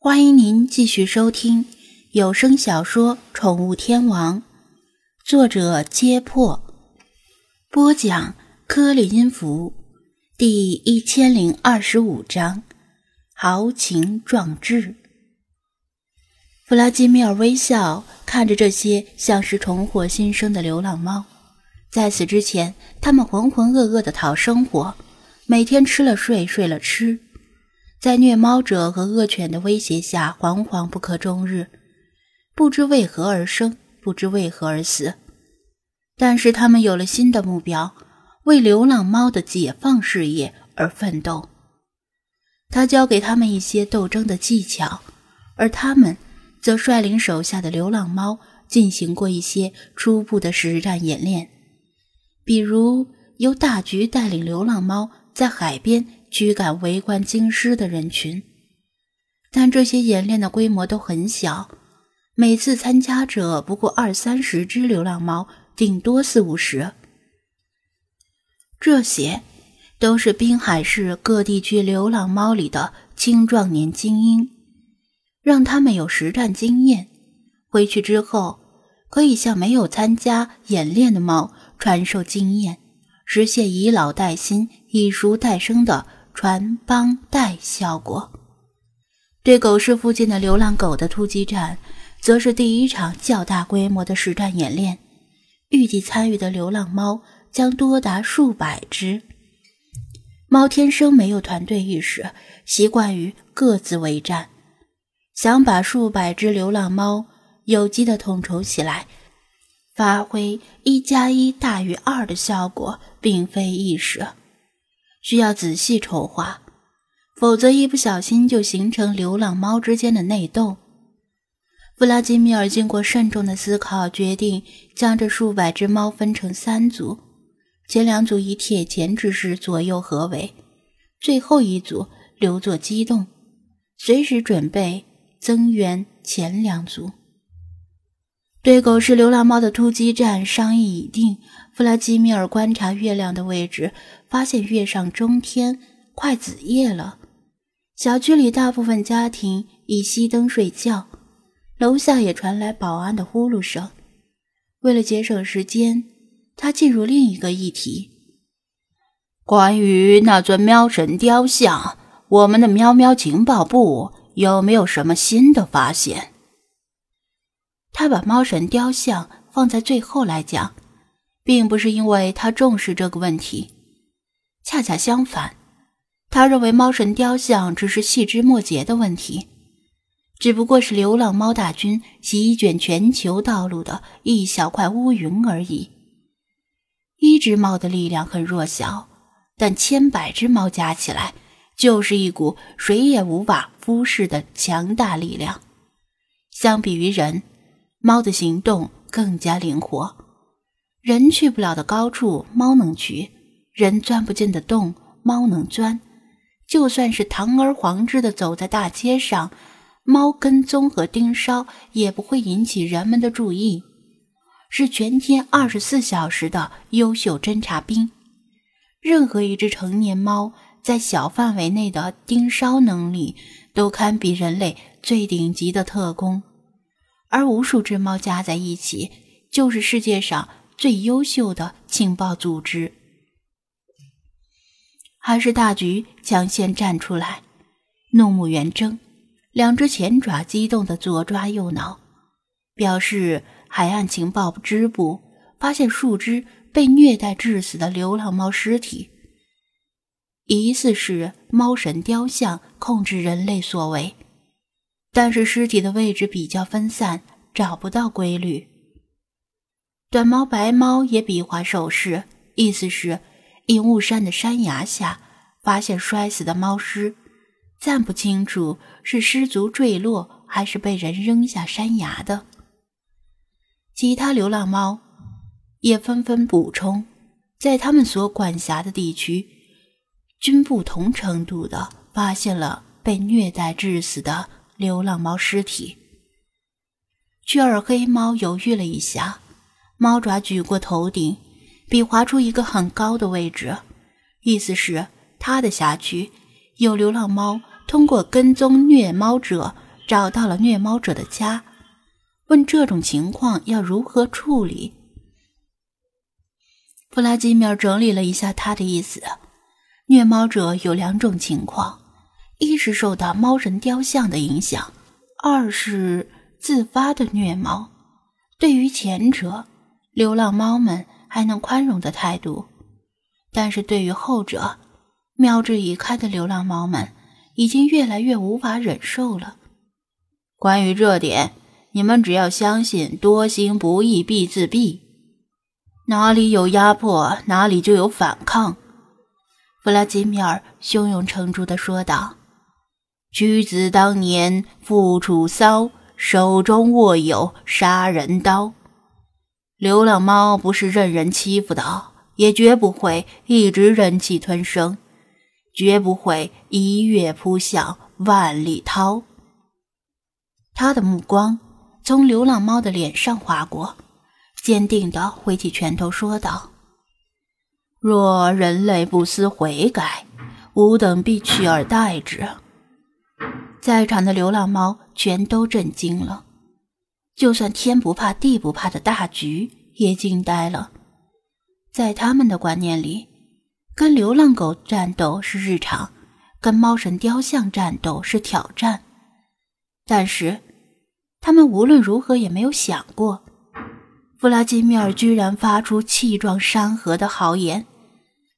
欢迎您继续收听有声小说《宠物天王》，作者：揭破，播讲：颗粒音符，第一千零二十五章：豪情壮志。弗拉基米尔微笑看着这些像是重获新生的流浪猫，在此之前，他们浑浑噩噩的讨生活，每天吃了睡，睡了吃。在虐猫者和恶犬的威胁下，惶惶不可终日，不知为何而生，不知为何而死。但是他们有了新的目标，为流浪猫的解放事业而奋斗。他教给他们一些斗争的技巧，而他们则率领手下的流浪猫进行过一些初步的实战演练，比如由大橘带领流浪猫在海边。驱赶围观京师的人群，但这些演练的规模都很小，每次参加者不过二三十只流浪猫，顶多四五十。这些都是滨海市各地区流浪猫里的青壮年精英，让他们有实战经验，回去之后可以向没有参加演练的猫传授经验，实现以老带新、以熟带生的。传帮带效果，对狗市附近的流浪狗的突击战，则是第一场较大规模的实战演练。预计参与的流浪猫将多达数百只。猫天生没有团队意识，习惯于各自为战。想把数百只流浪猫有机的统筹起来，发挥一加一大于二的效果，并非易事。需要仔细筹划，否则一不小心就形成流浪猫之间的内斗。弗拉基米尔经过慎重的思考，决定将这数百只猫分成三组，前两组以铁钳之势左右合围，最后一组留作机动，随时准备增援前两组。对狗市流浪猫的突击战商议已定。弗拉基米尔观察月亮的位置，发现月上中天，快子夜了。小区里大部分家庭已熄灯睡觉，楼下也传来保安的呼噜声。为了节省时间，他进入另一个议题：关于那尊喵神雕像，我们的喵喵情报部有没有什么新的发现？他把猫神雕像放在最后来讲，并不是因为他重视这个问题，恰恰相反，他认为猫神雕像只是细枝末节的问题，只不过是流浪猫大军席卷全球道路的一小块乌云而已。一只猫的力量很弱小，但千百只猫加起来就是一股谁也无法忽视的强大力量。相比于人。猫的行动更加灵活，人去不了的高处，猫能去；人钻不进的洞，猫能钻。就算是堂而皇之的走在大街上，猫跟踪和盯梢也不会引起人们的注意，是全天二十四小时的优秀侦察兵。任何一只成年猫在小范围内的盯梢能力，都堪比人类最顶级的特工。而无数只猫加在一起，就是世界上最优秀的情报组织。还是大橘抢先站出来，怒目圆睁，两只前爪激动的左抓右挠，表示海岸情报支部发现数只被虐待致死的流浪猫尸体，疑似是猫神雕像控制人类所为。但是尸体的位置比较分散，找不到规律。短毛白猫也比划手势，意思是隐雾山的山崖下发现摔死的猫尸，暂不清楚是失足坠落还是被人扔下山崖的。其他流浪猫也纷纷补充，在他们所管辖的地区，均不同程度的发现了被虐待致死的。流浪猫尸体。雀儿黑猫犹豫了一下，猫爪举过头顶，比划出一个很高的位置，意思是他的辖区有流浪猫通过跟踪虐猫者找到了虐猫者的家，问这种情况要如何处理。弗拉基米尔整理了一下他的意思：虐猫者有两种情况，一是受到猫神雕像的影响，二是自发的虐猫。对于前者，流浪猫们还能宽容的态度，但是对于后者，瞄着已开的流浪猫们已经越来越无法忍受了。关于这点，你们只要相信“多行不义必自毙”，哪里有压迫，哪里就有反抗。弗拉基米尔胸有成竹地说道：“屈子当年父楚骚，手中握有杀人刀。流浪猫不是任人欺负的，也绝不会一直忍气吞声。”绝不会一跃扑向万里涛。他的目光从流浪猫的脸上划过，坚定地挥起拳头说道：“若人类不思悔改，吾等必取而代之。”在场的流浪猫全都震惊了，就算天不怕地不怕的大橘也惊呆了。在他们的观念里。跟流浪狗战斗是日常，跟猫神雕像战斗是挑战。但是，他们无论如何也没有想过，弗拉基米尔居然发出气壮山河的豪言，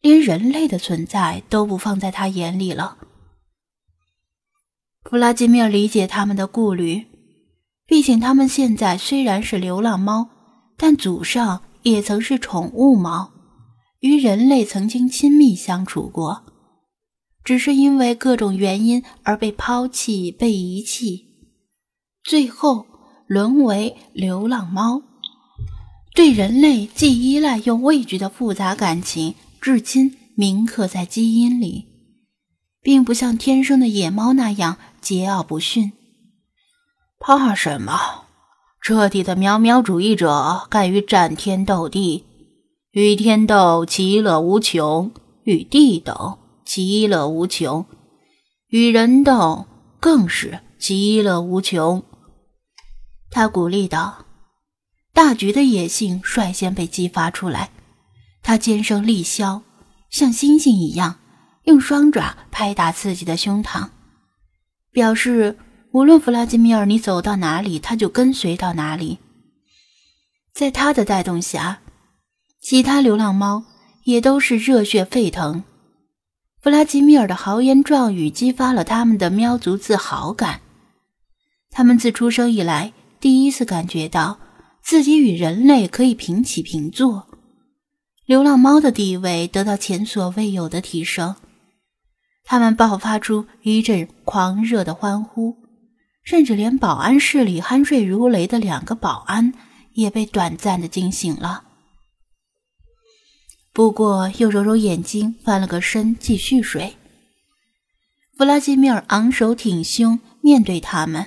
连人类的存在都不放在他眼里了。弗拉基米尔理解他们的顾虑，毕竟他们现在虽然是流浪猫，但祖上也曾是宠物猫。与人类曾经亲密相处过，只是因为各种原因而被抛弃、被遗弃，最后沦为流浪猫。对人类既依赖又畏惧的复杂感情，至今铭刻在基因里，并不像天生的野猫那样桀骜不驯。怕什么？彻底的喵喵主义者敢于战天斗地。与天斗，其乐无穷；与地斗，其乐无穷；与人斗，更是其乐无穷。他鼓励道：“大橘的野性率先被激发出来，他尖声厉啸，像猩猩一样，用双爪拍打自己的胸膛，表示无论弗拉基米尔你走到哪里，他就跟随到哪里。在他的带动下。”其他流浪猫也都是热血沸腾。弗拉基米尔的豪言壮语激发了他们的喵族自豪感。他们自出生以来第一次感觉到自己与人类可以平起平坐，流浪猫的地位得到前所未有的提升。他们爆发出一阵狂热的欢呼，甚至连保安室里酣睡如雷的两个保安也被短暂的惊醒了。不过，又揉揉眼睛，翻了个身，继续睡。弗拉基米尔昂首挺胸，面对他们，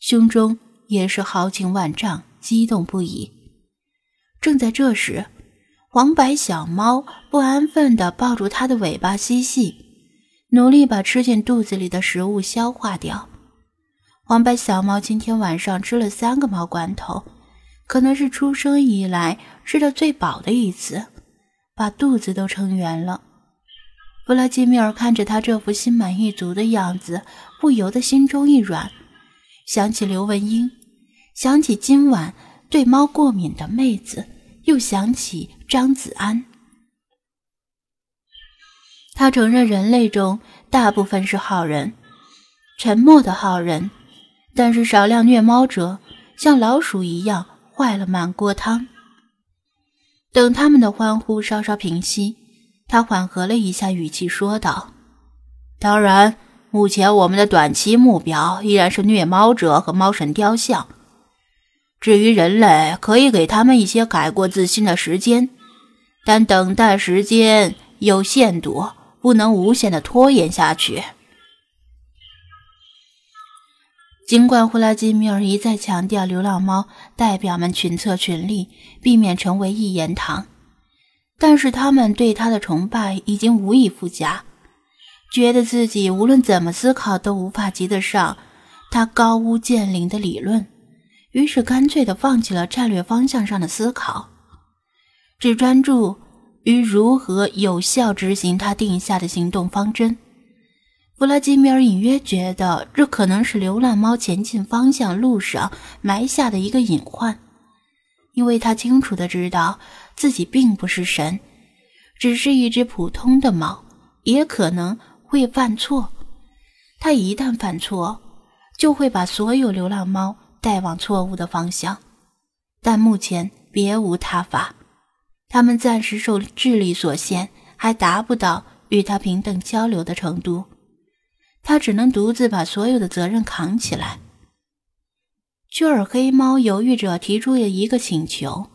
胸中也是豪情万丈，激动不已。正在这时，黄白小猫不安分地抱住他的尾巴嬉戏，努力把吃进肚子里的食物消化掉。黄白小猫今天晚上吃了三个猫罐头，可能是出生以来吃的最饱的一次。把肚子都撑圆了，弗拉基米尔看着他这副心满意足的样子，不由得心中一软，想起刘文英，想起今晚对猫过敏的妹子，又想起张子安。他承认人类中大部分是好人，沉默的好人，但是少量虐猫者像老鼠一样坏了满锅汤。等他们的欢呼稍稍平息，他缓和了一下语气说道：“当然，目前我们的短期目标依然是虐猫者和猫神雕像。至于人类，可以给他们一些改过自新的时间，但等待时间有限度，不能无限的拖延下去。”尽管胡拉基米尔一再强调流浪猫代表们群策群力，避免成为一言堂，但是他们对他的崇拜已经无以复加，觉得自己无论怎么思考都无法及得上他高屋建瓴的理论，于是干脆的放弃了战略方向上的思考，只专注于如何有效执行他定下的行动方针。弗拉基米尔隐约觉得，这可能是流浪猫前进方向路上埋下的一个隐患，因为他清楚的知道自己并不是神，只是一只普通的猫，也可能会犯错。他一旦犯错，就会把所有流浪猫带往错误的方向。但目前别无他法，他们暂时受智力所限，还达不到与他平等交流的程度。他只能独自把所有的责任扛起来。巨耳黑猫犹豫着提出了一个请求：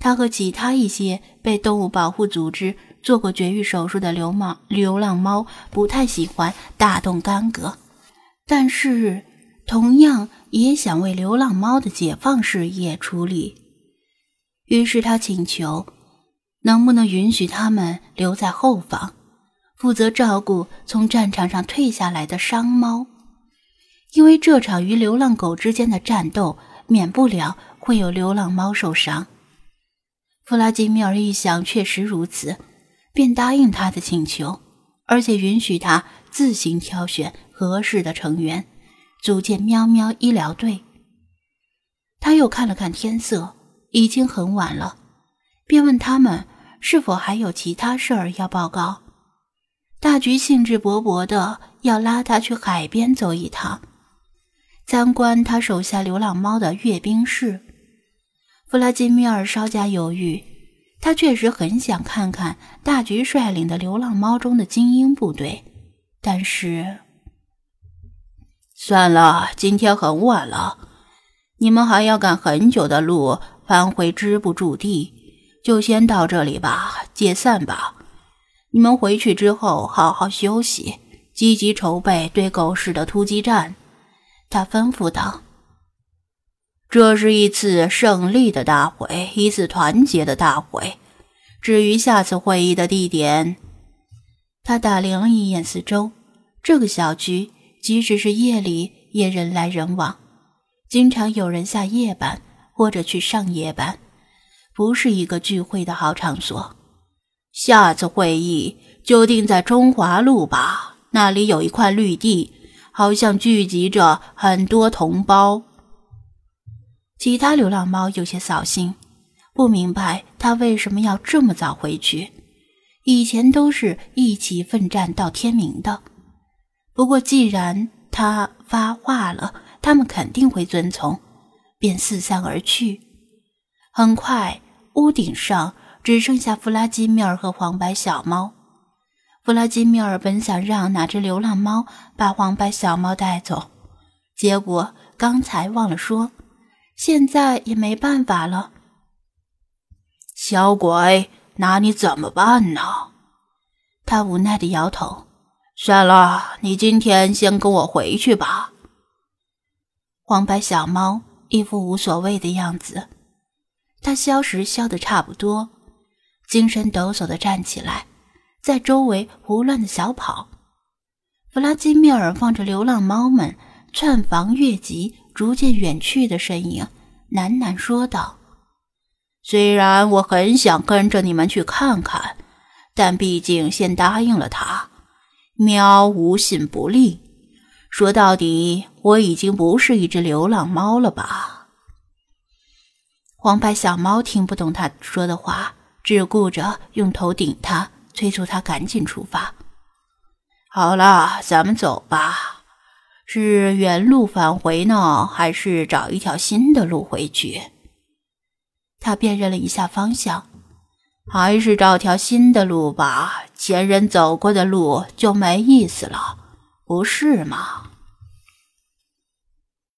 他和其他一些被动物保护组织做过绝育手术的流氓流浪猫不太喜欢大动干戈，但是同样也想为流浪猫的解放事业出力。于是他请求，能不能允许他们留在后方。负责照顾从战场上退下来的伤猫，因为这场与流浪狗之间的战斗免不了会有流浪猫受伤。弗拉基米尔一想确实如此，便答应他的请求，而且允许他自行挑选合适的成员，组建喵喵医疗队。他又看了看天色，已经很晚了，便问他们是否还有其他事儿要报告。大橘兴致勃勃的要拉他去海边走一趟，参观他手下流浪猫的阅兵式。弗拉基米尔稍加犹豫，他确实很想看看大橘率领的流浪猫中的精英部队，但是算了，今天很晚了，你们还要赶很久的路返回支部驻地，就先到这里吧，解散吧。你们回去之后好好休息，积极筹备对狗市的突击战。”他吩咐道。“这是一次胜利的大会，一次团结的大会。至于下次会议的地点，他打量了一眼四周，这个小区即使是夜里也人来人往，经常有人下夜班或者去上夜班，不是一个聚会的好场所。”下次会议就定在中华路吧，那里有一块绿地，好像聚集着很多同胞。其他流浪猫有些扫兴，不明白他为什么要这么早回去。以前都是一起奋战到天明的。不过既然他发话了，他们肯定会遵从，便四散而去。很快，屋顶上。只剩下弗拉基米尔和黄白小猫。弗拉基米尔本想让哪只流浪猫把黄白小猫带走，结果刚才忘了说，现在也没办法了。小鬼，拿你怎么办呢？他无奈地摇头。算了，你今天先跟我回去吧。黄白小猫一副无所谓的样子，他消食消得差不多。精神抖擞地站起来，在周围胡乱的小跑。弗拉基米尔望着流浪猫们窜房越级、逐渐远去的身影，喃喃说道：“虽然我很想跟着你们去看看，但毕竟先答应了他。喵无信不立。说到底，我已经不是一只流浪猫了吧？”黄白小猫听不懂他说的话。只顾着用头顶他，催促他赶紧出发。好了，咱们走吧。是原路返回呢，还是找一条新的路回去？他辨认了一下方向，还是找条新的路吧。前人走过的路就没意思了，不是吗？